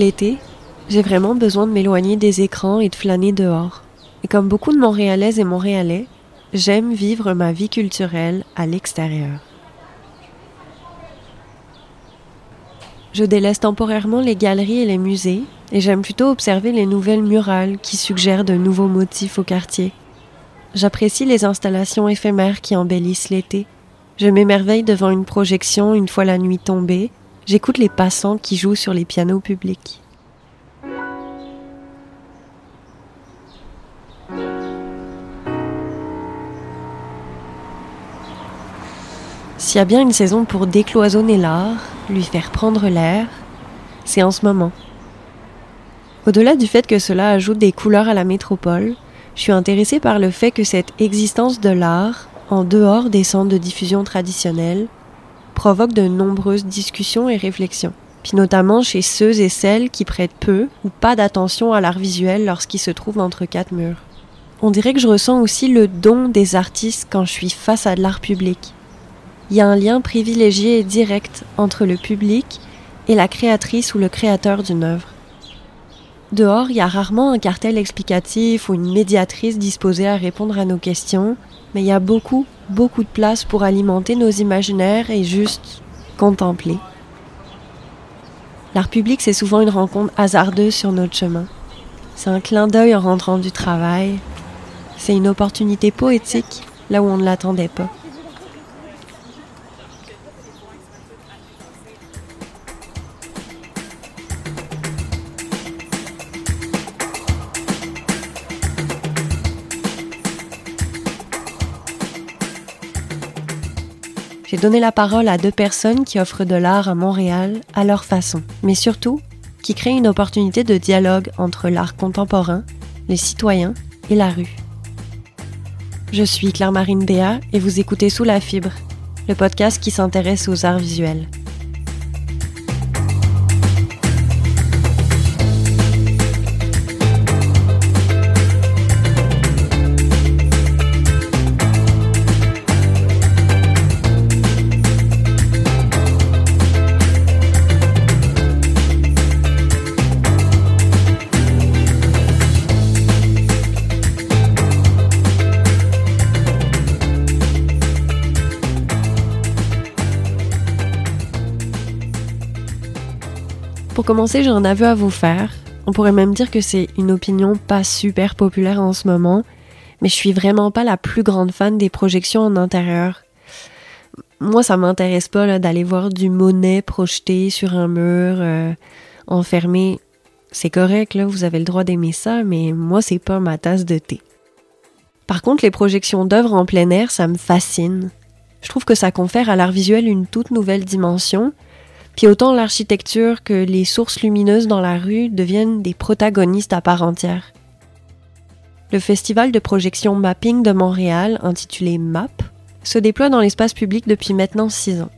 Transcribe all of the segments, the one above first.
L'été, j'ai vraiment besoin de m'éloigner des écrans et de flâner dehors. Et comme beaucoup de Montréalaises et Montréalais, j'aime vivre ma vie culturelle à l'extérieur. Je délaisse temporairement les galeries et les musées et j'aime plutôt observer les nouvelles murales qui suggèrent de nouveaux motifs au quartier. J'apprécie les installations éphémères qui embellissent l'été. Je m'émerveille devant une projection une fois la nuit tombée. J'écoute les passants qui jouent sur les pianos publics. S'il y a bien une saison pour décloisonner l'art, lui faire prendre l'air, c'est en ce moment. Au-delà du fait que cela ajoute des couleurs à la métropole, je suis intéressée par le fait que cette existence de l'art, en dehors des centres de diffusion traditionnels, provoque de nombreuses discussions et réflexions, puis notamment chez ceux et celles qui prêtent peu ou pas d'attention à l'art visuel lorsqu'il se trouve entre quatre murs. On dirait que je ressens aussi le don des artistes quand je suis face à de l'art public il y a un lien privilégié et direct entre le public et la créatrice ou le créateur d'une œuvre. Dehors, il y a rarement un cartel explicatif ou une médiatrice disposée à répondre à nos questions, mais il y a beaucoup, beaucoup de place pour alimenter nos imaginaires et juste contempler. L'art public, c'est souvent une rencontre hasardeuse sur notre chemin. C'est un clin d'œil en rentrant du travail. C'est une opportunité poétique là où on ne l'attendait pas. J'ai donné la parole à deux personnes qui offrent de l'art à Montréal à leur façon, mais surtout qui créent une opportunité de dialogue entre l'art contemporain, les citoyens et la rue. Je suis Claire-Marine Béat et vous écoutez Sous la fibre, le podcast qui s'intéresse aux arts visuels. Commencer, j'ai un aveu à vous faire. On pourrait même dire que c'est une opinion pas super populaire en ce moment, mais je suis vraiment pas la plus grande fan des projections en intérieur. Moi, ça m'intéresse pas d'aller voir du Monet projeté sur un mur, euh, enfermé. C'est correct, vous avez le droit d'aimer ça, mais moi, c'est pas ma tasse de thé. Par contre, les projections d'œuvres en plein air, ça me fascine. Je trouve que ça confère à l'art visuel une toute nouvelle dimension, puis autant l'architecture que les sources lumineuses dans la rue deviennent des protagonistes à part entière. Le festival de projection mapping de Montréal, intitulé MAP, se déploie dans l'espace public depuis maintenant six ans.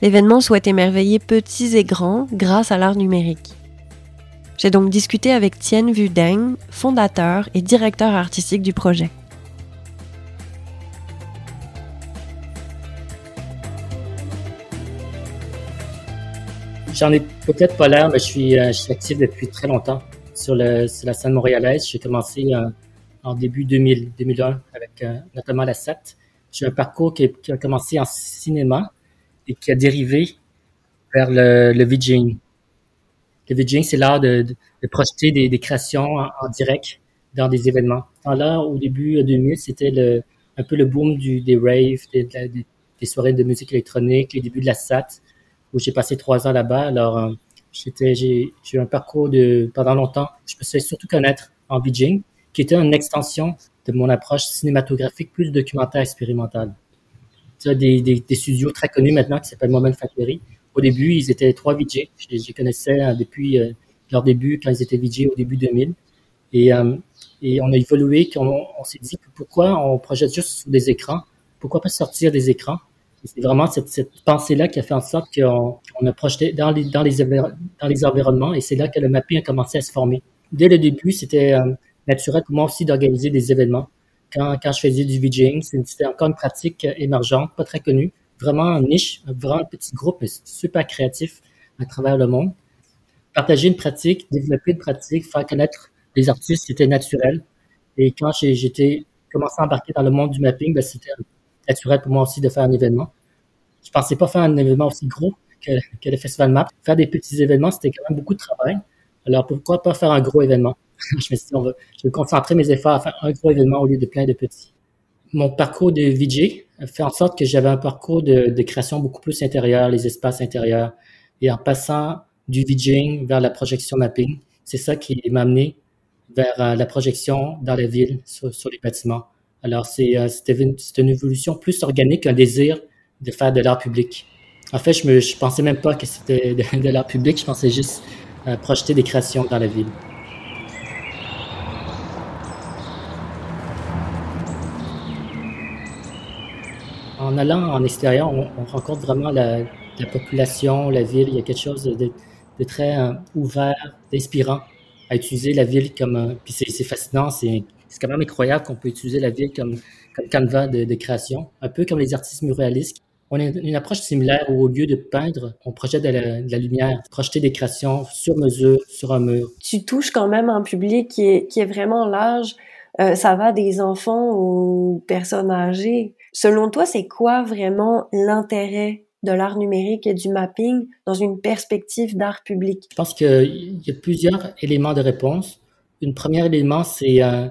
L'événement souhaite émerveiller petits et grands grâce à l'art numérique. J'ai donc discuté avec Tien Vu Deng, fondateur et directeur artistique du projet. J'en ai peut-être pas l'air, mais je suis, euh, je actif depuis très longtemps sur, la scène montréalaise. J'ai commencé euh, en début 2000, 2001 avec euh, notamment la 7. J'ai un parcours qui, a commencé en cinéma et qui a dérivé vers le, VJing. Le VJing, c'est l'art de, projeter des, créations en, direct dans des événements. Là, au début 2000, c'était un peu le boom des raves, des, soirées de musique électronique, les débuts de la SAT où j'ai passé trois ans là-bas. Alors, euh, j'étais, j'ai, eu un parcours de pendant longtemps. Je me suis surtout connaître en Beijing, qui était une extension de mon approche cinématographique plus documentaire expérimental. Tu as des, des, des, studios très connus maintenant qui s'appellent Moment Factory. Au début, ils étaient trois VJ. Je les connaissais euh, depuis euh, leur début, quand ils étaient VJ au début 2000. Et, et on a évolué, on, on s'est dit pourquoi on projette juste sur des écrans, pourquoi pas sortir des écrans? C'est vraiment cette, pensée-là qui a fait en sorte qu'on on a projeté dans les, dans, les, dans les environnements et c'est là que le mapping a commencé à se former. Dès le début, c'était euh, naturel pour moi aussi d'organiser des événements. Quand, quand je faisais du VJing, c'était encore une pratique émergente, pas très connue, vraiment niche, vraiment un petit groupe, mais super créatif à travers le monde. partager une pratique, développer une pratique, faire connaître les artistes, c'était naturel. Et quand j'étais commencé à embarquer dans le monde du mapping, ben, c'était naturel pour moi aussi de faire un événement. Je pensais pas faire un événement aussi gros que, le Festival Map. Faire des petits événements, c'était quand même beaucoup de travail. Alors pourquoi pas faire un gros événement? je me suis dit, on va, je vais concentrer mes efforts à faire un gros événement au lieu de plein de petits. Mon parcours de VJ fait en sorte que j'avais un parcours de, création beaucoup plus intérieur, les espaces intérieurs. Et en passant du VJing vers la projection mapping, c'est ça qui m'a amené vers euh, la projection dans la ville sur les bâtiments. Alors, c'est euh, une, une évolution plus organique qu'un désir de faire de l'art public. En fait, je me je pensais même pas que c'était de, l'art public, je pensais juste euh, projeter des créations dans la ville. En allant en extérieur, on, on rencontre vraiment la, la, population, la ville. Il y a quelque chose de, de très euh, ouvert, d'inspirant à utiliser la ville comme. Euh, puis c'est fascinant, c'est quand même incroyable qu'on peut utiliser la ville comme, comme canevas de, de création, un peu comme les artistes muralistes on a une approche similaire où au lieu de peindre, on projette de la, de la, lumière, projeter des créations sur mesure, sur un mur. Tu touches quand même un public qui est, qui est vraiment large. Euh, ça va des enfants aux personnes âgées. Selon toi, c'est quoi vraiment l'intérêt de l'art numérique et du mapping dans une perspective d'art public? Je pense qu'il y a plusieurs éléments de réponse. Un premier élément, c'est euh,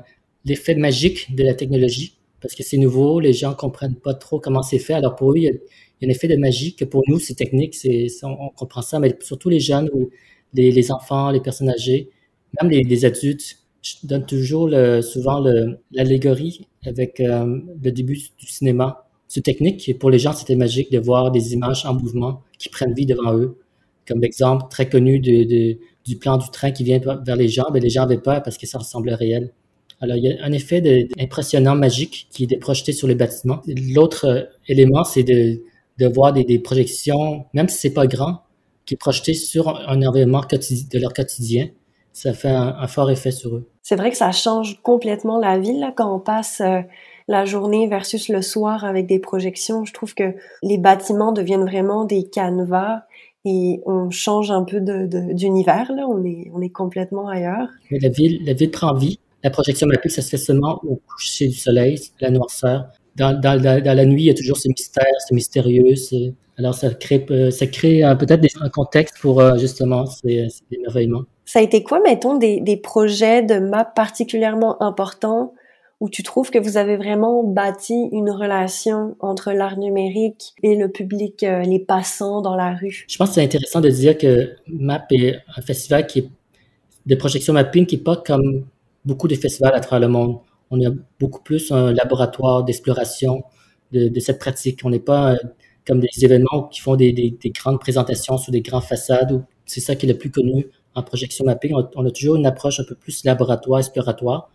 l'effet magique de la technologie parce que c'est nouveau, les gens comprennent pas trop comment c'est fait. Alors pour eux, il y, a, un effet de magie que pour nous, c'est technique, c'est, on, comprend ça, mais surtout les jeunes, les, enfants, les personnes âgées, même les, adultes. Je donne toujours souvent l'allégorie avec euh, le début du cinéma. C'est technique et pour les gens, c'était magique de voir des images en mouvement qui prennent vie devant eux. Comme l'exemple très connu de, du plan du train qui vient vers les gens, mais les gens avaient peur parce que ça ressemblait réel. Alors, il y a un effet de, impressionnant, magique, qui est projeté sur les bâtiments. L'autre euh, élément, c'est de, de voir des, des, projections, même si c'est pas grand, qui est projeté sur un environnement de leur quotidien. Ça fait un, fort effet sur eux. C'est vrai que ça change complètement la ville là, quand on passe euh, la journée versus le soir avec des projections. Je trouve que les bâtiments deviennent vraiment des canevas et on change un peu d'univers. De, on est, on est complètement ailleurs. Mais la ville, la ville prend vie la projection mappée, ça se fait seulement au coucher du soleil, la noirceur. Dans, dans, dans, la nuit, il y a toujours ce mystère, c'est mystérieux. Alors, ça crée, euh, ça crée euh, peut-être un contexte pour euh, justement ces, ces émerveillements. Ça a été quoi, mettons, des, des projets de map particulièrement importants où tu trouves que vous avez vraiment bâti une relation entre l'art numérique et le public, les passants dans la rue? Je pense que c'est intéressant de dire que MAP est un festival qui est de projection mapping qui n'est pas comme beaucoup de festivals à travers le monde. On a beaucoup plus un laboratoire d'exploration de, cette pratique. On n'est pas euh, comme des événements qui font des, grandes présentations sur des grandes façades. C'est ça qui est le plus connu en projection mapping. On, a toujours une approche un peu plus laboratoire, exploratoire.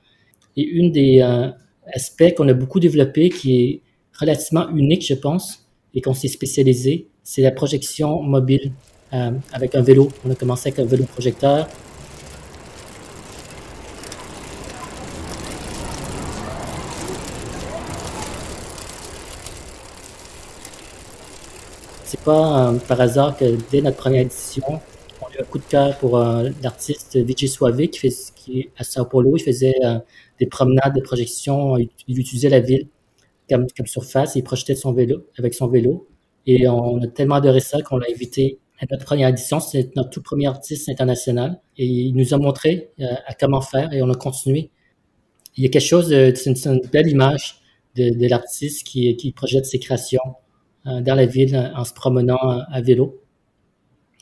Et une des euh, aspects qu'on a beaucoup développé, qui est relativement unique, je pense, et qu'on s'est spécialisé, c'est la projection mobile euh, avec un vélo. On a commencé avec un vélo projecteur. C'est pas euh, par hasard que dès notre première édition, on a eu un coup de cœur pour euh, l'artiste Vijay Suave qui, fait, qui à Sao Paulo. Il faisait euh, des promenades, des projections. Il, utilisait la ville comme, surface. Il projetait son vélo avec son vélo. Et on a tellement adoré ça qu'on l'a invité à notre première édition. C'est notre tout premier artiste international. Et il nous a montré à comment faire et on a continué. Il y a quelque chose, c'est une, belle image de, l'artiste qui, projette ses créations dans la ville en se promenant à vélo.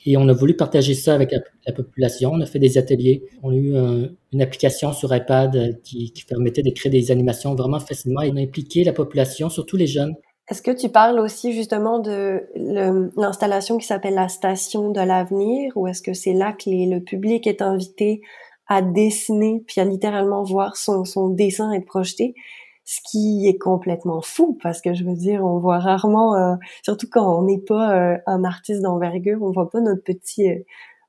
Et on a voulu partager ça avec la, population. On a fait des ateliers. On a eu une application sur iPad euh, qui, permettait de créer des animations vraiment facilement et on a impliqué la population, surtout les jeunes. Est-ce que tu parles aussi justement de l'installation qui s'appelle la station de l'avenir ou est-ce que c'est là que le public est invité à dessiner puis à littéralement voir son dessin être projeté? Ce qui est complètement fou parce que je veux dire, on voit rarement, euh, surtout quand on n'est pas euh, un artiste d'envergure, on voit pas notre petit, euh,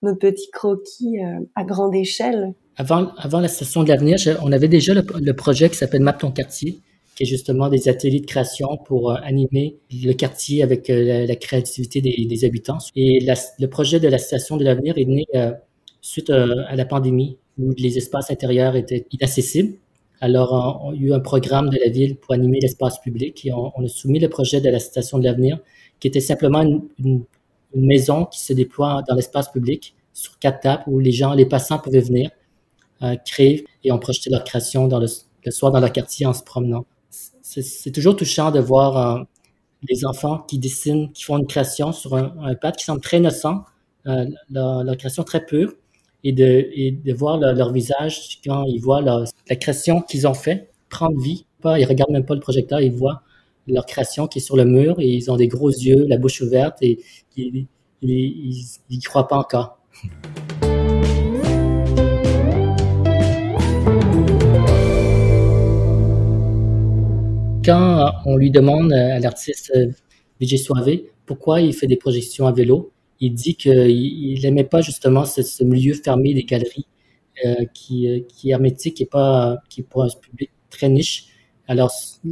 notre petit croquis à grande échelle. Avant, la station de l'avenir, on avait déjà le, projet qui s'appelle Map ton quartier, qui est justement des ateliers de création pour animer le quartier avec la, créativité des, habitants. Et le projet de la station de l'avenir est né suite à la pandémie où les espaces intérieurs étaient inaccessibles. Alors, on, a eu un programme de la ville pour animer l'espace public et on, a soumis le projet de la Station de l'avenir, qui était simplement une, maison qui se déploie dans l'espace public sur quatre tables où les gens, les passants pouvaient venir euh, créer et on projetait leur création le, soir dans leur quartier en se promenant. C'est toujours touchant de voir euh, les enfants qui dessinent, qui font une création sur un, un pad qui semble très innocent, euh, leur, leur, création très pure, et de, et de voir leur, visage quand ils voient la création qu'ils ont fait prendre vie. Pas, ils regardent même pas le projecteur, ils voient leur création qui est sur le mur et ils ont des gros yeux, la bouche ouverte et, ils n'y croient pas encore. Quand on lui demande à l'artiste Vijay Suave pourquoi il fait des projections à vélo, il dit qu'il n'aimait pas justement ce, milieu fermé des galeries euh, qui, qui, est hermétique et pas qui est pour un public très niche. Alors,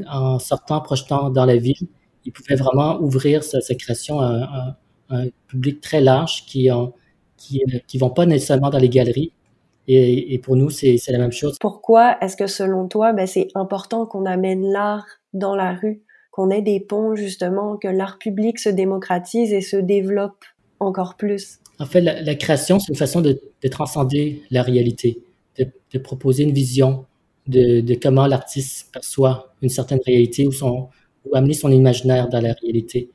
en sortant, projetant dans la ville, il pouvait vraiment ouvrir sa, création à, un public très large qui ne qui, qui vont pas nécessairement dans les galeries. Et, et pour nous, c'est la même chose. Pourquoi est-ce que selon toi, ben, c'est important qu'on amène l'art dans la rue, qu'on ait des ponts justement, que l'art public se démocratise et se développe? Encore plus? En fait, la, création, c'est une façon de, transcender la réalité, de, proposer une vision de, comment l'artiste perçoit une certaine réalité ou, son, ou amener son imaginaire dans la réalité.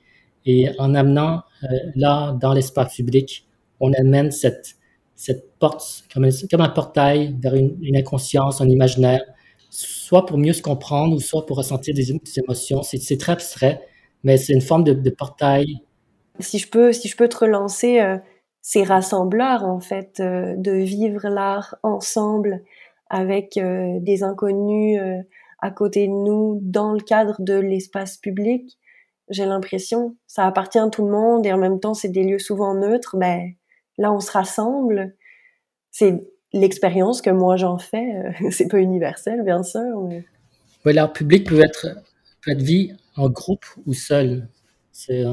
Et en amenant euh, là, dans l'espace public, on amène cette, cette porte comme un, portail vers une, inconscience, un imaginaire, soit pour mieux se comprendre ou soit pour ressentir des, émotions. C'est très abstrait, mais c'est une forme de portail si je peux, si je peux te relancer, euh, ces rassembleurs en fait, euh, de vivre l'art ensemble avec euh, des inconnus à côté de nous dans le cadre de l'espace public. J'ai l'impression, ça appartient à tout le monde et en même temps c'est des lieux souvent neutres. Ben là on se rassemble. C'est l'expérience que moi j'en fais. c'est pas universel bien sûr. Mais... l'art public peut être peut vie en groupe ou seul. C'est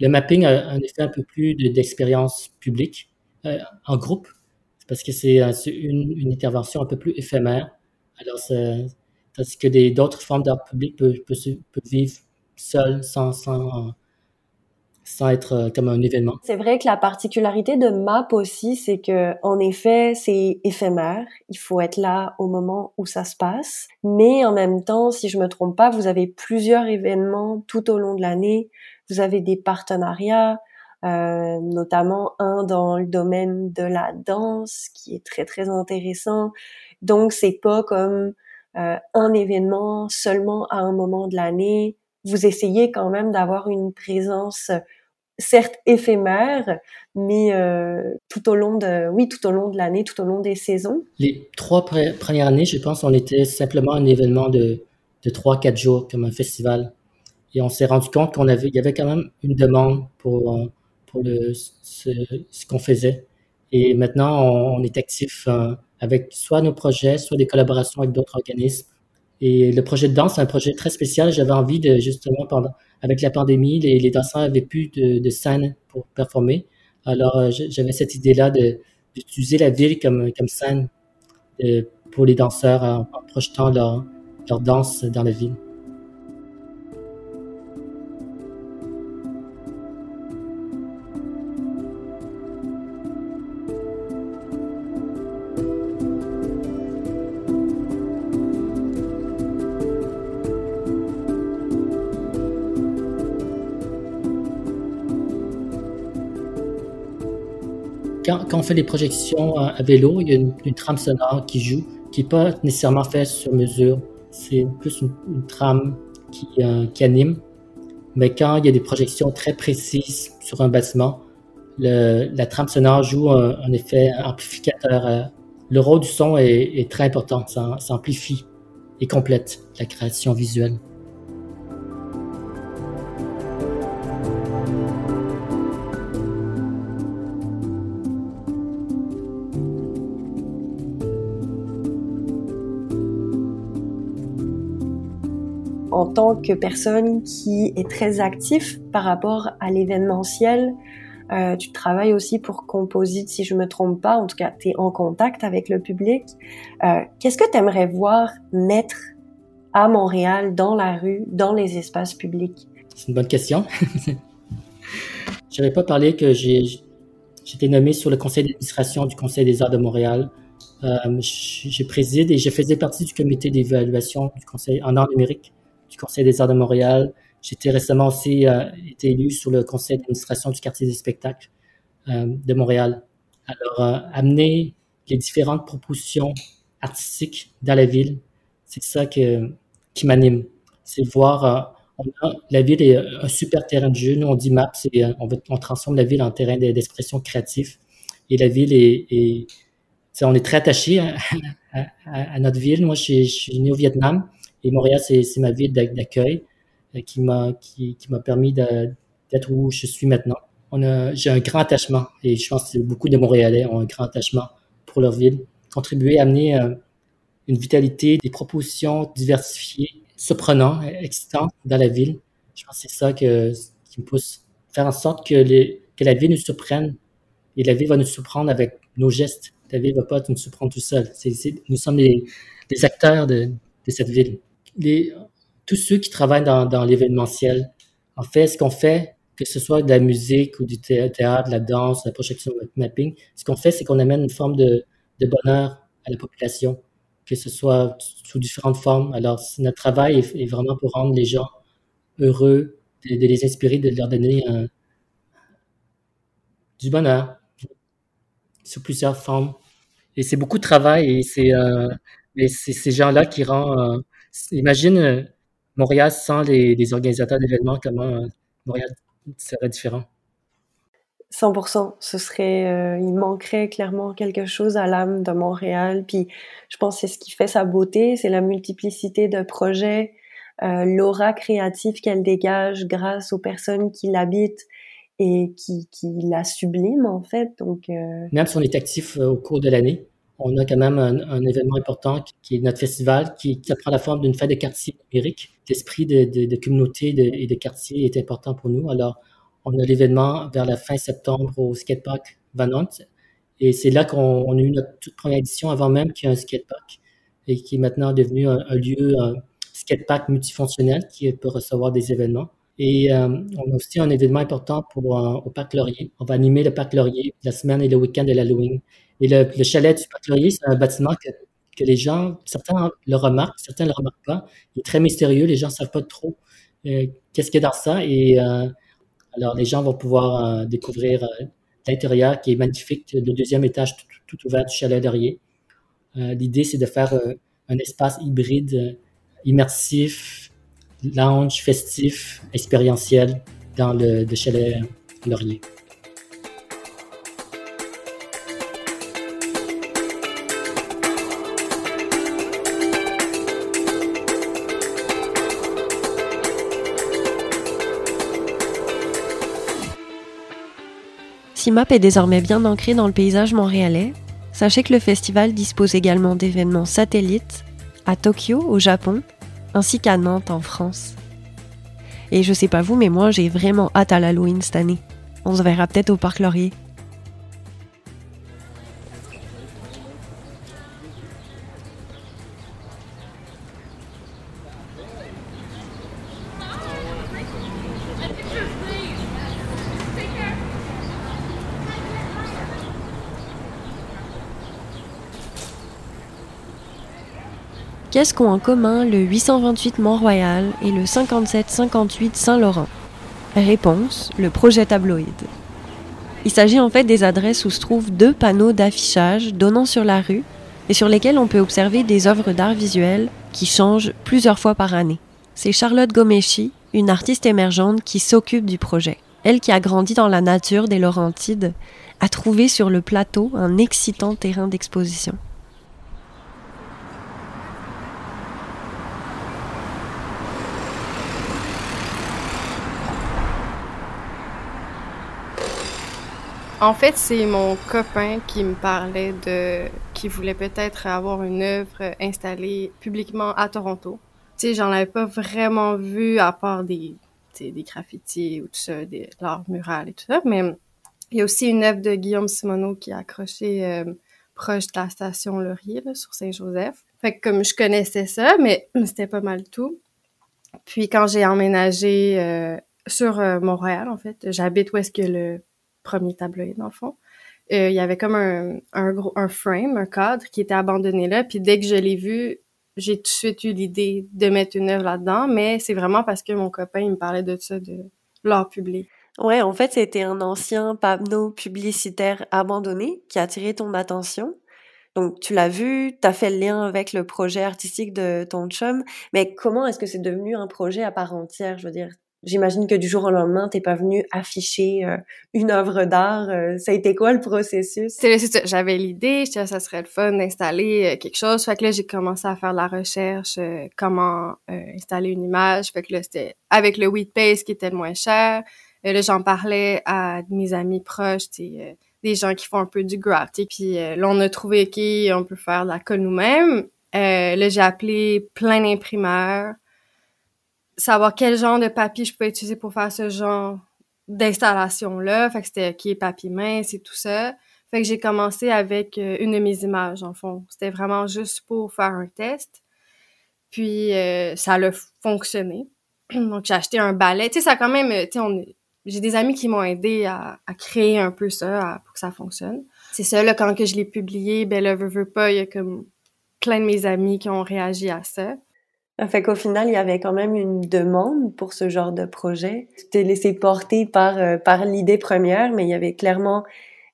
le mapping a un effet un peu plus d'expérience publique euh, en groupe, parce que c'est euh, une, intervention un peu plus éphémère. Alors, parce que d'autres formes d'art public peuvent, vivre seules, sans, sans, sans être euh, comme un événement. C'est vrai que la particularité de MAP aussi, c'est que en effet, c'est éphémère. Il faut être là au moment où ça se passe. Mais en même temps, si je me trompe pas, vous avez plusieurs événements tout au long de l'année vous avez des partenariats, euh, notamment un dans le domaine de la danse qui est très très intéressant. Donc c'est pas comme euh, un événement seulement à un moment de l'année. Vous essayez quand même d'avoir une présence certes éphémère, mais euh, tout au long de, oui, tout au long de l'année, tout au long des saisons. Les trois premières années, je pense, on était simplement un événement de de trois quatre jours comme un festival. Et on s'est rendu compte qu'on avait, il y avait quand même une demande pour, euh, pour ce, qu'on faisait. Et maintenant, on, est actif euh, avec soit nos projets, soit des collaborations avec d'autres organismes. Et le projet de danse, c'est un projet très spécial. J'avais envie de, justement, avec la pandémie, les, danseurs avaient plus de, de scène pour performer. Alors, euh, j'avais cette idée-là d'utiliser la ville comme, comme scène pour les danseurs en, en projetant leur, leur danse dans la ville. Fait des projections à, vélo, il y a une, trame sonore qui joue, qui n'est pas nécessairement faite sur mesure. C'est plus une, trame qui, euh, qui, anime. Mais quand il y a des projections très précises sur un bâtiment, la trame sonore joue un, effet amplificateur. Euh, le rôle du son est, très important. Ça amplifie et complète la création visuelle. Tant que personne qui est très actif par rapport à l'événementiel, Euh, tu travailles aussi pour Composite, si je me trompe pas. En tout cas, tu es en contact avec le public. Euh, Qu'est-ce que tu aimerais voir naître à Montréal, dans la rue, dans les espaces publics? C'est une bonne question. Je n'avais pas parlé que j'ai été nommé sur le conseil d'administration du Conseil des arts de Montréal. Euh, je préside et je faisais partie du comité d'évaluation du conseil en art numérique du Conseil des arts de Montréal. J'étais récemment aussi euh, été élu sur le conseil d'administration du quartier des spectacles euh, de Montréal. Alors, euh, amener les différentes propositions artistiques dans la ville, c'est ça que, qui m'anime. C'est voir, la ville est un super terrain de jeu. Nous, on dit MAP, on, on transforme la ville en terrain d'expression créatif. Et la ville est, on est très attaché à, à, à, notre ville. Moi, je, je suis né au Vietnam et Montréal, c'est ma ville d'accueil. Euh, qui m'a qui, qui permis d'être où je suis maintenant. J'ai un grand attachement et je pense que beaucoup de Montréalais ont un grand attachement pour leur ville. Contribuer à amener euh, une vitalité, des propositions diversifiées, surprenantes, excitantes dans la ville. Je pense que c'est ça que, qui me pousse. Faire en sorte que, que la ville nous surprenne et la ville va nous surprendre avec nos gestes. La ville va pas nous surprendre tout seul. Nous sommes les, acteurs de cette ville. Tous ceux qui travaillent dans, l'événementiel, en fait, ce qu'on fait, que ce soit de la musique ou du théâtre, de la danse, de la projection mapping, ce qu'on fait, c'est qu'on amène une forme de, bonheur à la population, que ce soit sous différentes formes. Alors, notre travail est, vraiment pour rendre les gens heureux, de, les inspirer, de leur donner du bonheur sous plusieurs formes. Et c'est beaucoup de travail et c'est euh, ces gens-là qui rendent... Euh, imagine euh, Montréal sans les, organisateurs d'événements, comment euh, Montréal serait différent? 100%. Ce serait, euh, il manquerait clairement quelque chose à l'âme de Montréal. Puis, je pense que c'est ce qui fait sa beauté, c'est la multiplicité de projets, euh, l'aura créative qu'elle dégage grâce aux personnes qui l'habitent et qui, qui la subliment en fait. Donc, même si on est actif au cours de l'année, on a quand même un, événement important qui est notre festival, qui, prend la forme d'une fête de quartier numérique. L'esprit de, communauté et de quartier est important pour nous. Alors, on a l'événement vers la fin septembre au skatepark Van Et c'est là qu'on a eu notre toute première édition avant même qu'il y ait un skatepark et qui est maintenant devenu un, lieu, un skatepark multifonctionnel qui peut recevoir des événements. Et euh, on a aussi un événement important pour, euh, au Parc Laurier. On va animer le Parc Laurier la semaine et le week-end de l'Halloween. Et le, le, chalet du Parc Laurier, c'est un bâtiment que, que, les gens, certains le remarquent, certains ne le remarquent pas. Il est très mystérieux, les gens ne savent pas trop euh, qu'est-ce qu'il y a dans ça. Et euh, alors, les gens vont pouvoir euh, découvrir l'intérieur qui est magnifique, le deuxième étage tout, ouvert du chalet Laurier. L'idée, c'est de faire un espace hybride, immersif, lounge, festif, expérientiel dans le, le chalet Laurier. Si MAP est désormais bien ancré dans le paysage montréalais, sachez que le festival dispose également d'événements satellites à Tokyo, au Japon, ainsi qu'à Nantes, en France. Et je sais pas vous, mais moi j'ai vraiment hâte à l'Halloween cette année. On se verra peut-être au Parc Laurier. Qu'est-ce qu'ont en commun le 828 Mont-Royal et le 5758 Saint-Laurent? Réponse, le projet tabloïd. Il s'agit en fait des adresses où se trouvent deux panneaux d'affichage donnant sur la rue et sur lesquels on peut observer des œuvres d'art visuel qui changent plusieurs fois par année. C'est Charlotte Gomeshi, une artiste émergente qui s'occupe du projet. Elle qui a grandi dans la nature des Laurentides, a trouvé sur le plateau un excitant terrain d'exposition. En fait, c'est mon copain qui me parlait de qui voulait peut-être avoir une œuvre installée publiquement à Toronto. Tu sais, j'en avais pas vraiment vu à part des des graffitis ou tout ça, des l'art mural et tout ça, mais Il y a aussi une œuvre de Guillaume Simoneau qui est accrochée euh, proche de la station Laurier, là, sur Saint-Joseph. Fait que comme je connaissais ça, mais c'était pas mal tout. Puis quand j'ai emménagé euh, sur euh, Montréal, en fait, j'habite où est-ce que le premier tableau dans le fond. il y avait comme un, un, gros, un frame, un cadre qui était abandonné là. Puis dès que je l'ai vu, j'ai tout de suite eu l'idée de mettre une œuvre là-dedans, mais c'est vraiment parce que mon copain, il me parlait de ça, de l'art public. Ouais, en fait, c'était un ancien panneau publicitaire abandonné qui a attiré ton attention. Donc, tu l'as vu, tu as fait le lien avec le projet artistique de ton chum, mais comment est-ce que c'est devenu un projet à part entière? Je veux dire, J'imagine que du jour au lendemain, t'es pas venu afficher euh, une œuvre d'art. Euh, ça a été quoi le processus? J'avais l'idée, je ça serait le fun d'installer euh, quelque chose. Fait que là, j'ai commencé à faire la recherche, comment installer une image. Fait que là, c'était avec le paste qui était le moins cher. Et là, j'en parlais à mes amis proches, des gens qui font un peu du graft. Puis là, on a trouvé qu'on peut faire la colle nous-mêmes. là, j'ai appelé plein d'imprimeurs savoir quel genre de papier je pouvais utiliser pour faire ce genre d'installation-là. Fait que c'était qui est papier mince et tout ça. Fait que j'ai commencé avec euh, une de mes images, en fond. C'était vraiment juste pour faire un test. Puis euh, ça a fonctionné. Donc j'ai acheté un balai. Tu sais, ça quand même, tu sais, j'ai des amis qui m'ont aidé à, créer un peu ça pour que ça fonctionne. C'est ça, là, quand que je l'ai publié, ben là, veux pas, il y a comme plein de mes amis qui ont réagi à ça. Fait qu'au final, il y avait quand même une demande pour ce genre de projet. Tu t'es laissé porter par, euh, par l'idée première, mais il y avait clairement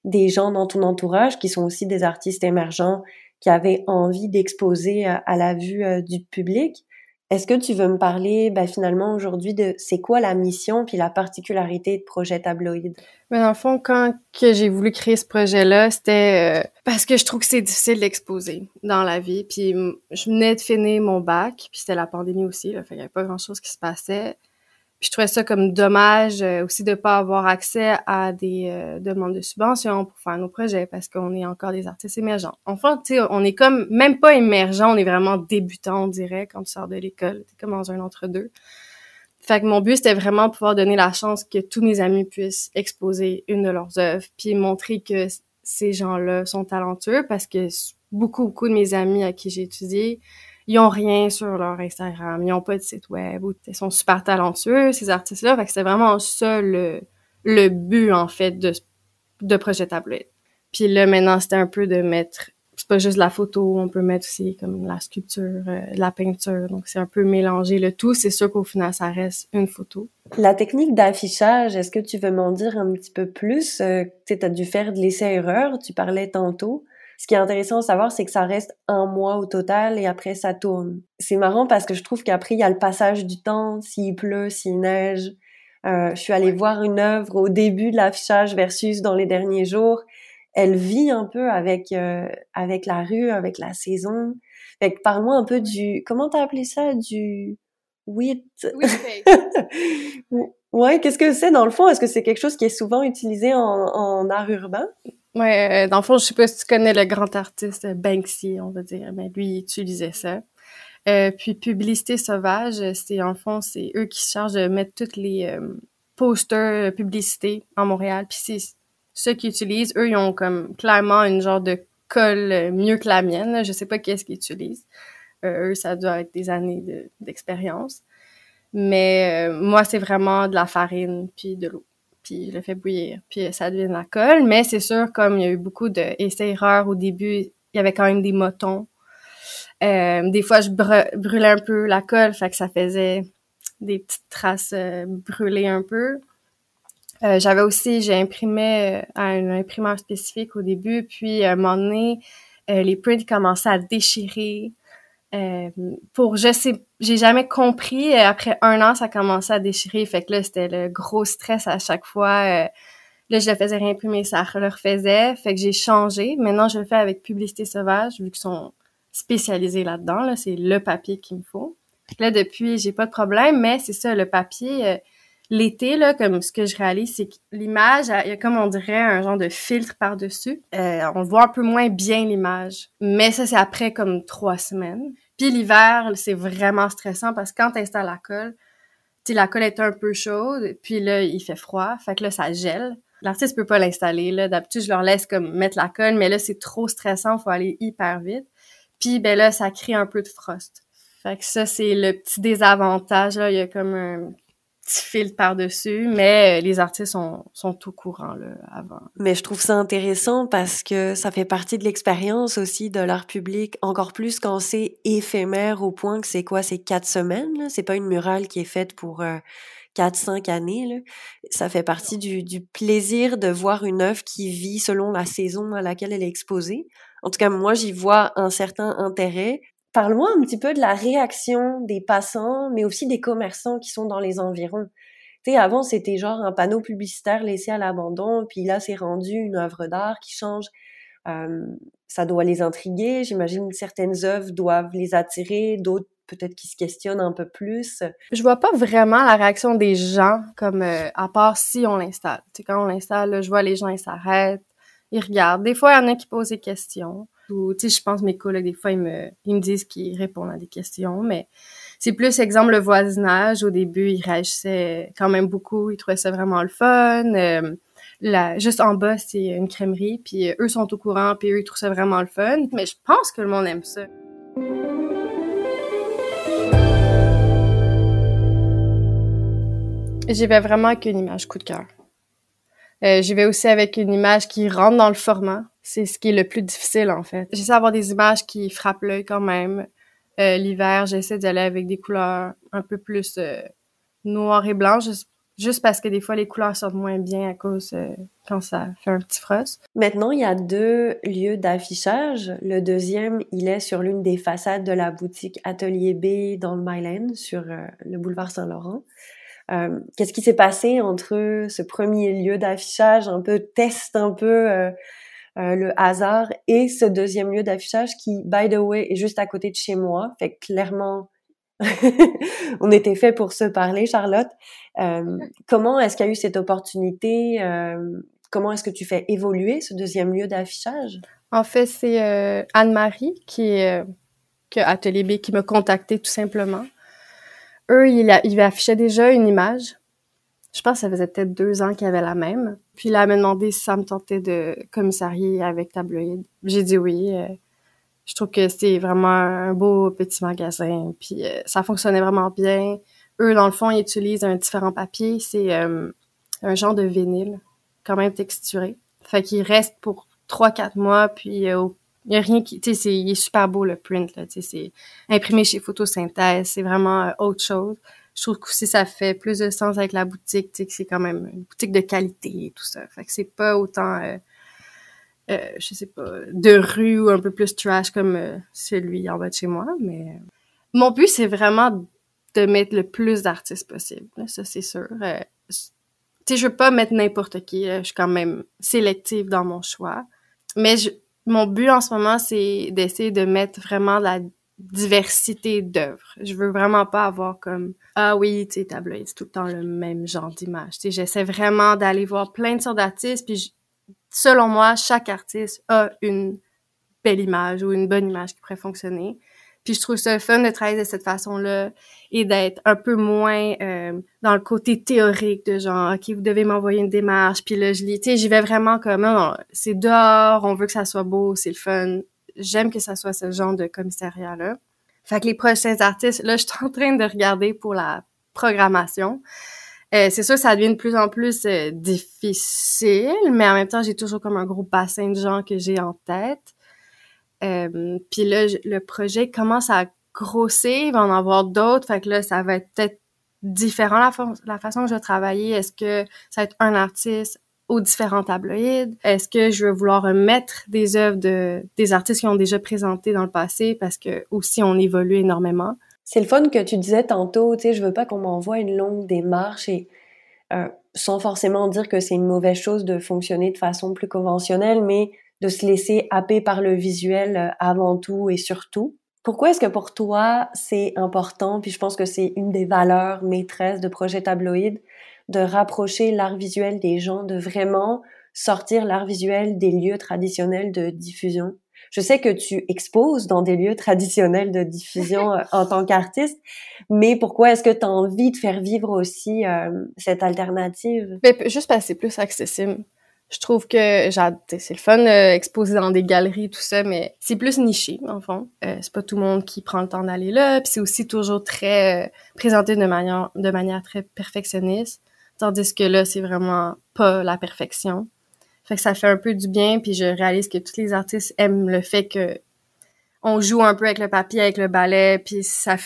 des gens dans ton entourage qui sont aussi des artistes émergents qui avaient envie d'exposer à, la vue euh, du public. Est-ce que tu veux me parler ben, finalement aujourd'hui de c'est quoi la mission puis la particularité de Projet Tabloïd? Mais dans le fond, quand j'ai voulu créer ce projet-là, c'était euh, parce que je trouve que c'est difficile d'exposer dans la vie. Puis je venais de finir mon bac, puis c'était la pandémie aussi, là, fait qu'il n'y avait pas grand-chose qui se passait je trouvais ça comme dommage euh, aussi de pas avoir accès à des euh, demandes de subventions pour faire nos projets parce qu'on est encore des artistes émergents. Enfin, tu sais, on est comme même pas émergent, on est vraiment débutant, on dirait, quand tu sors de l'école. T'es comme dans un entre-deux. Fait que mon but, c'était vraiment pouvoir donner la chance que tous mes amis puissent exposer une de leurs œuvres, puis montrer que ces gens-là sont talentueux parce que beaucoup, beaucoup de mes amis à qui j'ai étudié, ils ont rien sur leur Instagram, ils ont pas de site web, ou ils sont super talentueux, ces artistes-là. Fait que c'est vraiment ça le, le but, en fait, de, de Projet Tablette. Puis là, maintenant, c'était un peu de mettre, c'est pas juste la photo, on peut mettre aussi comme la sculpture, euh, la peinture. Donc, c'est un peu mélanger le tout. C'est sûr qu'au final, ça reste une photo. La technique d'affichage, est-ce que tu veux m'en dire un petit peu plus? Euh, tu as dû faire de l'essai-erreur, tu parlais tantôt. Ce qui est intéressant à savoir, c'est que ça reste un mois au total et après ça tourne. C'est marrant parce que je trouve qu'après il y a le passage du temps, s'il pleut, s'il neige. Euh, je suis allée voir une œuvre au début de l'affichage versus dans les derniers jours. Elle vit un peu avec euh, avec la rue, avec la saison. Fait que parle-moi un peu du comment t'as appelé ça? Du oui. ouais, qu'est-ce que c'est dans le fond? Est-ce que c'est quelque chose qui est souvent utilisé en, en art urbain? Ouais, euh, dans le fond, je sais pas si tu connais le grand artiste Banksy, on va dire, mais lui, il utilisait ça. Euh, puis Publicité Sauvage, c'est en fond, c'est eux qui se chargent de mettre toutes les euh, posters publicités en Montréal. Puis c'est ceux qui utilisent, eux, ils ont comme clairement une genre de colle mieux que la mienne. Je sais pas qu'est-ce qu'ils utilisent. eux, ça doit être des années d'expérience. Mais moi, c'est vraiment de la farine puis de l'eau puis je le fais bouillir, puis ça devient de la colle. Mais c'est sûr, comme il y a eu beaucoup d'essais-erreurs au début, il y avait quand même des motons. Euh, des fois, je brûlais un peu la colle, fait que ça faisait des petites traces euh, brûlées un peu. Euh, j'avais aussi, j'ai imprimé à un imprimeur spécifique au début, puis à un moment donné, les prints commençaient à déchirer. Euh, pour je sais j'ai jamais compris après un an ça commençait à déchirer fait que là c'était le gros stress à chaque fois euh, là je le faisais réimprimer ça le refaisait fait que j'ai changé. Maintenant je le fais avec publicité sauvage vu qu'ils sont spécialisés là-dedans là c'est le papier qu'il me faut. Là depuis j'ai pas de problème mais c'est ça le papier euh, l'été là comme ce que je réalise c'est que l'image il y a comme on dirait un genre de filtre par dessus on voit un peu moins bien l'image. Mais ça c'est après comme trois semaines puis l'hiver, c'est vraiment stressant parce que quand tu installes la colle, tu la colle est un peu chaude, puis là, il fait froid, fait que là, ça gèle. l'artiste peut pas l'installer. Là, d'habitude, je leur laisse comme mettre la colle, mais là, c'est trop stressant, faut aller hyper vite. Puis ben là, ça crée un peu de frost. Fait que ça, c'est le petit désavantage. Là. Il y a comme un fil par-dessus, mais les artistes sont, sont au courant là, avant. Mais je trouve ça intéressant parce que ça fait partie de l'expérience aussi de l'art public, encore plus quand c'est éphémère au point que c'est quoi, c'est quatre semaines. C'est pas une murale qui est faite pour euh, quatre, cinq années. Là. Ça fait partie du, du plaisir de voir une œuvre qui vit selon la saison à laquelle elle est exposée. En tout cas, moi, j'y vois un certain intérêt Parle-moi un petit peu de la réaction des passants, mais aussi des commerçants qui sont dans les environs. Tu sais, avant, c'était genre un panneau publicitaire laissé à l'abandon, puis là, c'est rendu une œuvre d'art qui change. Euh, ça doit les intriguer. J'imagine que certaines œuvres doivent les attirer, d'autres peut-être qui se questionnent un peu plus. Je vois pas vraiment la réaction des gens comme euh, à part si on l'installe. Tu quand on l'installe, je vois les gens ils s'arrêtent, ils regardent. Des fois, il y en a qui posent des questions. Ou, tu sais, je pense mes collègues, des fois, ils me, ils me disent qu'ils répondent à des questions, mais c'est plus, exemple, le voisinage. Au début, ils réagissaient quand même beaucoup. Ils trouvaient ça vraiment le fun. Euh, juste en bas, c'est une crèmerie, puis eux sont au courant, puis eux, ils trouvent ça vraiment le fun. Mais je pense que le monde aime ça. J'y vais vraiment avec une image coup de cœur. Euh, j'y vais aussi avec une image qui rentre dans le format. C'est ce qui est le plus difficile, en fait. J'essaie d'avoir des images qui frappent l'œil quand même. Euh, L'hiver, j'essaie d'aller avec des couleurs un peu plus euh, noires et blanches, juste, parce que des fois, les couleurs sortent moins bien à cause euh, quand ça fait un petit frost. Maintenant, il y a deux lieux d'affichage. Le deuxième, il est sur l'une des façades de la boutique Atelier B dans le Myland, sur euh, le boulevard Saint-Laurent. Euh, qu'est-ce qui s'est passé entre ce premier lieu d'affichage, un peu test, un peu euh, euh, le hasard, et ce deuxième lieu d'affichage qui, by the way, est juste à côté de chez moi. Fait que clairement, on était fait pour se parler, Charlotte. comment est-ce qu'il y a eu cette opportunité Comment est-ce que tu fais évoluer ce deuxième lieu d'affichage? En fait, c'est Anne-Marie qui est que Atelier B qui m'a contacté tout simplement eux, ils, ils affichaient déjà une image. Je pense que ça faisait peut-être deux ans qu'ils avaient la même. Puis là, elle m'a demandé si ça me tentait de commissarier avec tabloïd. J'ai dit oui. Euh, je trouve que c'est vraiment un beau petit magasin. Puis euh, ça fonctionnait vraiment bien. Eux, dans le fond, ils utilisent un différent papier. C'est euh, un genre de vinyle, quand même texturé. Fait qu'il reste pour trois, quatre mois. Puis il y a rien qui, tu sais, il est super beau le print c'est imprimé chez Photosynthèse, c'est vraiment autre chose. Je trouve que aussi ça fait plus de sens avec la boutique, tu sais, que c'est quand même une boutique de qualité et tout ça. Fait que c'est pas autant, euh, euh, je sais pas, de rue ou un peu plus trash comme euh, celui en bas de chez moi, mais mon but c'est vraiment de mettre le plus d'artistes possible, ça c'est sûr. tu sais, je veux pas mettre n'importe qui, je suis quand même sélective dans mon choix, mais mon but en ce moment, c'est d'essayer de mettre vraiment la diversité d'œuvres. Je veux vraiment pas avoir comme ah oui, tu sais tableau, c'est tout le temps le même genre d'image. Tu sais, j'essaie vraiment d'aller voir plein de sortes d'artistes puis selon moi, chaque artiste a une belle image ou une bonne image qui pourrait fonctionner. Puis je trouve ça fun de travailler de cette façon-là et d'être un peu moins euh, dans le côté théorique de genre, OK, vous devez m'envoyer une démarche, puis là, je lis, tu sais, j'y vais vraiment comme, c'est dehors, on veut que ça soit beau, c'est le fun. J'aime que ça soit ce genre de commissariat-là. Fait que les prochains artistes, là, je suis en train de regarder pour la programmation. Euh, c'est sûr, ça devient de plus en plus euh, difficile, mais en même temps, j'ai toujours comme un gros bassin de gens que j'ai en tête. Euh, puis là, le projet commence à grossir, il va en avoir d'autres, fait que là, ça va être peut-être différent la, la façon que je vais travailler. Est-ce que ça va être un artiste aux différents tabloïds? Est-ce que je vais vouloir mettre des œuvres de des artistes qui ont déjà présenté dans le passé parce que aussi on évolue énormément? C'est le fun que tu disais tantôt, tu sais, je veux pas qu'on m'envoie une longue démarche et euh, sans forcément dire que c'est une mauvaise chose de fonctionner de façon plus conventionnelle, mais de se laisser happer par le visuel euh, avant tout et surtout. Pourquoi est-ce que pour toi c'est important, puis je pense que c'est une des valeurs maîtresses de Projet Tabloïd, de rapprocher l'art visuel des gens, de vraiment sortir l'art visuel des lieux traditionnels de diffusion? Je sais que tu exposes dans des lieux traditionnels de diffusion euh, en tant qu'artiste, mais pourquoi est-ce que tu as envie de faire vivre aussi euh, cette alternative? Ben, juste parce que c'est plus accessible. Je trouve que c'est le fun d'exposer dans des galeries tout ça, mais c'est plus niché en fond. Euh, c'est pas tout le monde qui prend le temps d'aller là, puis c'est aussi toujours très euh, présenté de manière de manière très perfectionniste, tandis que là c'est vraiment pas la perfection. Fait que ça fait un peu du bien, puis je réalise que tous les artistes aiment le fait que on joue un peu avec le papier, avec le balai, puis ça,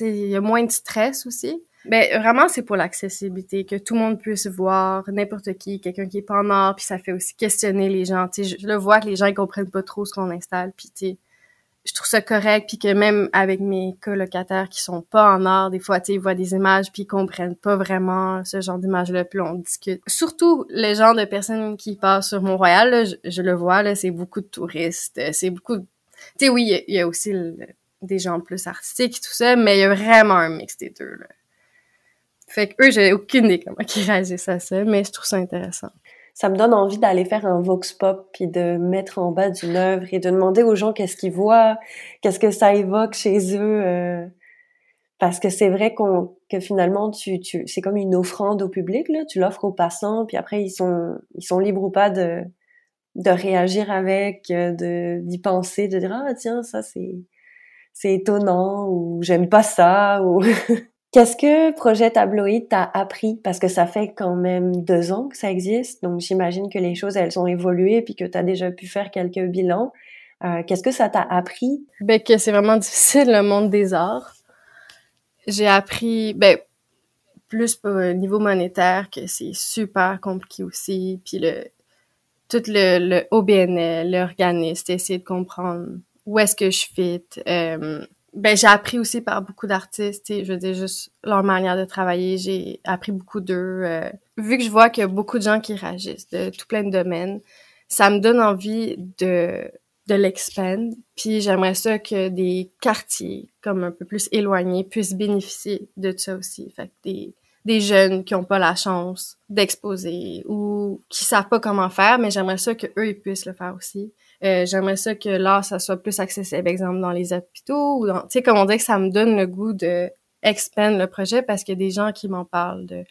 il y a moins de stress aussi. Ben vraiment, c'est pour l'accessibilité, que tout le monde puisse voir n'importe qui, quelqu'un qui est pas en art, puis ça fait aussi questionner les gens. Je, le vois que les gens ils comprennent pas trop ce qu'on installe, puis je trouve ça correct, puis que même avec mes colocataires qui sont pas en art, des fois, tu ils voient des images, puis ils comprennent pas vraiment ce genre d'images-là, puis on discute. Surtout les gens de personnes qui passent sur Mont-Royal, je, le vois, là, c'est beaucoup de touristes, c'est beaucoup... Tu sais, oui, il y, a aussi des gens plus artistiques tout ça, mais il y a vraiment un mix des deux, là. Fait que eux, j'ai aucune idée comment ils réagissent à ça, mais je trouve ça intéressant. Ça me donne envie d'aller faire un vox pop puis de mettre en bas d'une œuvre et de demander aux gens qu'est-ce qu'ils voient, qu'est-ce que ça évoque chez eux. Euh, parce que c'est vrai qu'on que finalement tu, tu c'est comme une offrande au public là, tu l'offres aux passants puis après ils sont ils sont libres ou pas de de réagir avec, euh, de d'y penser, de dire ah tiens ça c'est c'est étonnant ou j'aime pas ça ou Qu'est-ce que Projet Tabloïd t'a appris? Parce que ça fait quand même deux ans que ça existe, donc j'imagine que les choses, elles ont évolué puis que tu as déjà pu faire quelques bilans. Euh, Qu'est-ce que ça t'a appris? Ben, que c'est vraiment difficile, le monde des arts. J'ai appris, ben, plus au niveau monétaire, que c'est super compliqué aussi, puis le, tout le, le OBNL, l'organisme, essayer de comprendre où est-ce que je fit, euh, ben j'ai appris aussi par beaucoup d'artistes, je veux dire juste leur manière de travailler, j'ai appris beaucoup d'eux. Euh, vu que je vois qu'il y a beaucoup de gens qui réagissent de tout plein de domaines, ça me donne envie de de l'expand. Puis j'aimerais ça que des quartiers comme un peu plus éloignés puissent bénéficier de ça aussi. Fait que des des jeunes qui ont pas la chance d'exposer ou qui savent pas comment faire, mais j'aimerais ça que eux ils puissent le faire aussi. Euh, j'aimerais ça que là, ça soit plus accessible, exemple, dans les hôpitaux ou dans, tu sais, comme on dit que ça me donne le goût de expand le projet parce qu'il y a des gens qui m'en parlent de,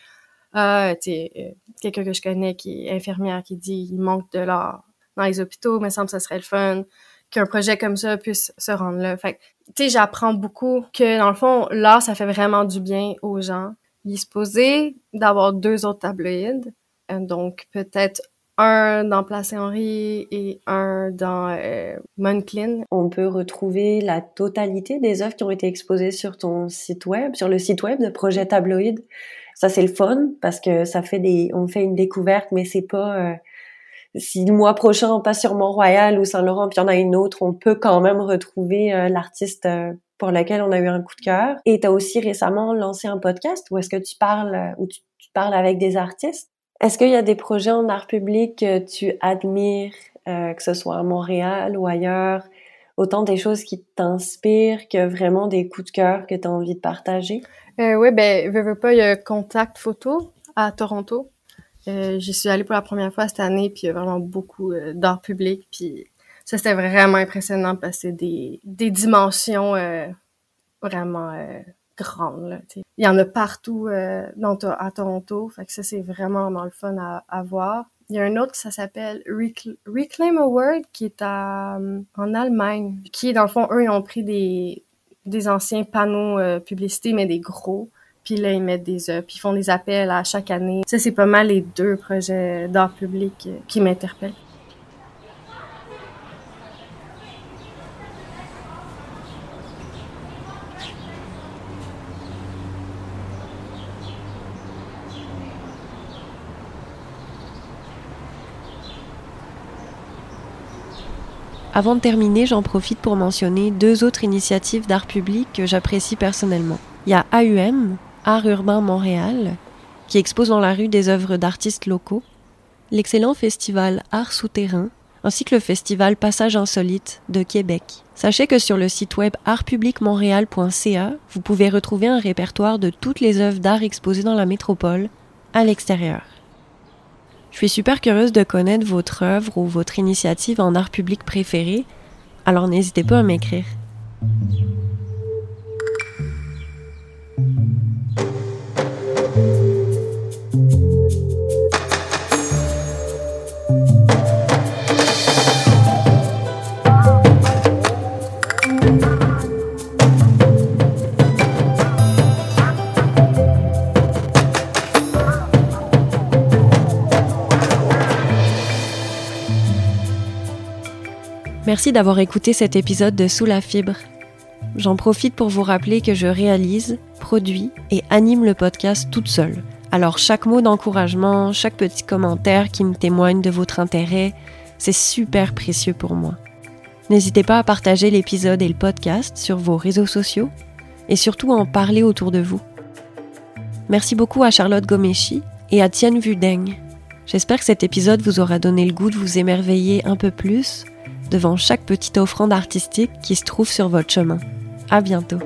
ah, tu sais, euh, quelqu'un que je connais qui est infirmière qui dit, il manque de l'art dans les hôpitaux, mais semble que ça serait le fun qu'un projet comme ça puisse se rendre là. Fait tu sais, j'apprends beaucoup que, dans le fond, l'art, ça fait vraiment du bien aux gens. Il est supposé d'avoir deux autres tabloïdes, euh, donc peut-être un dans Place Henri et un dans euh, Monclin. On peut retrouver la totalité des œuvres qui ont été exposées sur ton site web, sur le site web de Projet Tabloïd. Ça c'est le fun parce que ça fait des, on fait une découverte, mais c'est pas euh, si le mois prochain on passe sur Mont-Royal ou Saint-Laurent puis il y en a une autre, on peut quand même retrouver euh, l'artiste pour lequel on a eu un coup de cœur. Et tu as aussi récemment lancé un podcast où est-ce que tu parles où tu parles avec des artistes est-ce qu'il y a des projets en art public que tu admires, euh, que ce soit à Montréal ou ailleurs, autant des choses qui t'inspirent que vraiment des coups de cœur que tu as envie de partager? Euh, oui, ben, veux, pas, il y a Contact Photo à Toronto. Euh, J'y suis allée pour la première fois cette année, puis il y a vraiment beaucoup euh, d'art public, puis ça, c'était vraiment impressionnant parce que c'est des, des dimensions vraiment il y en a partout euh, dans, à Toronto. Fait que ça, c'est vraiment, vraiment le fun à, voir. Il y a un autre qui s'appelle Reclaim Award qui est à, en Allemagne. Qui, dans le fond, eux, ils ont pris des, des anciens panneaux euh, publicités, mais des gros. Puis là, ils mettent des œuvres. Puis ils font des appels à chaque année. Ça, c'est pas mal les deux projets d'art public euh, qui m'interpellent. Avant de terminer, j'en profite pour mentionner deux autres initiatives d'art public que j'apprécie personnellement. Il y a AUM, Art Urbain Montréal, qui expose dans la rue des œuvres d'artistes locaux, l'excellent festival Art Souterrain, ainsi que le festival Passage Insolite de Québec. Sachez que sur le site web artpublicmontréal.ca, vous pouvez retrouver un répertoire de toutes les œuvres d'art exposées dans la métropole, à l'extérieur. Je suis super curieuse de connaître votre œuvre ou votre initiative en art public préférée, alors n'hésitez pas à m'écrire. Merci d'avoir écouté cet épisode de Sous la fibre. J'en profite pour vous rappeler que je réalise, produis et anime le podcast toute seule. Alors chaque mot d'encouragement, chaque petit commentaire qui me témoigne de votre intérêt, c'est super précieux pour moi. N'hésitez pas à partager l'épisode et le podcast sur vos réseaux sociaux et surtout à en parler autour de vous. Merci beaucoup à Charlotte Gomeshi et à Tienne Vudeng. J'espère que cet épisode vous aura donné le goût de vous émerveiller un peu plus devant chaque petite offrande artistique qui se trouve sur votre chemin. À bientôt.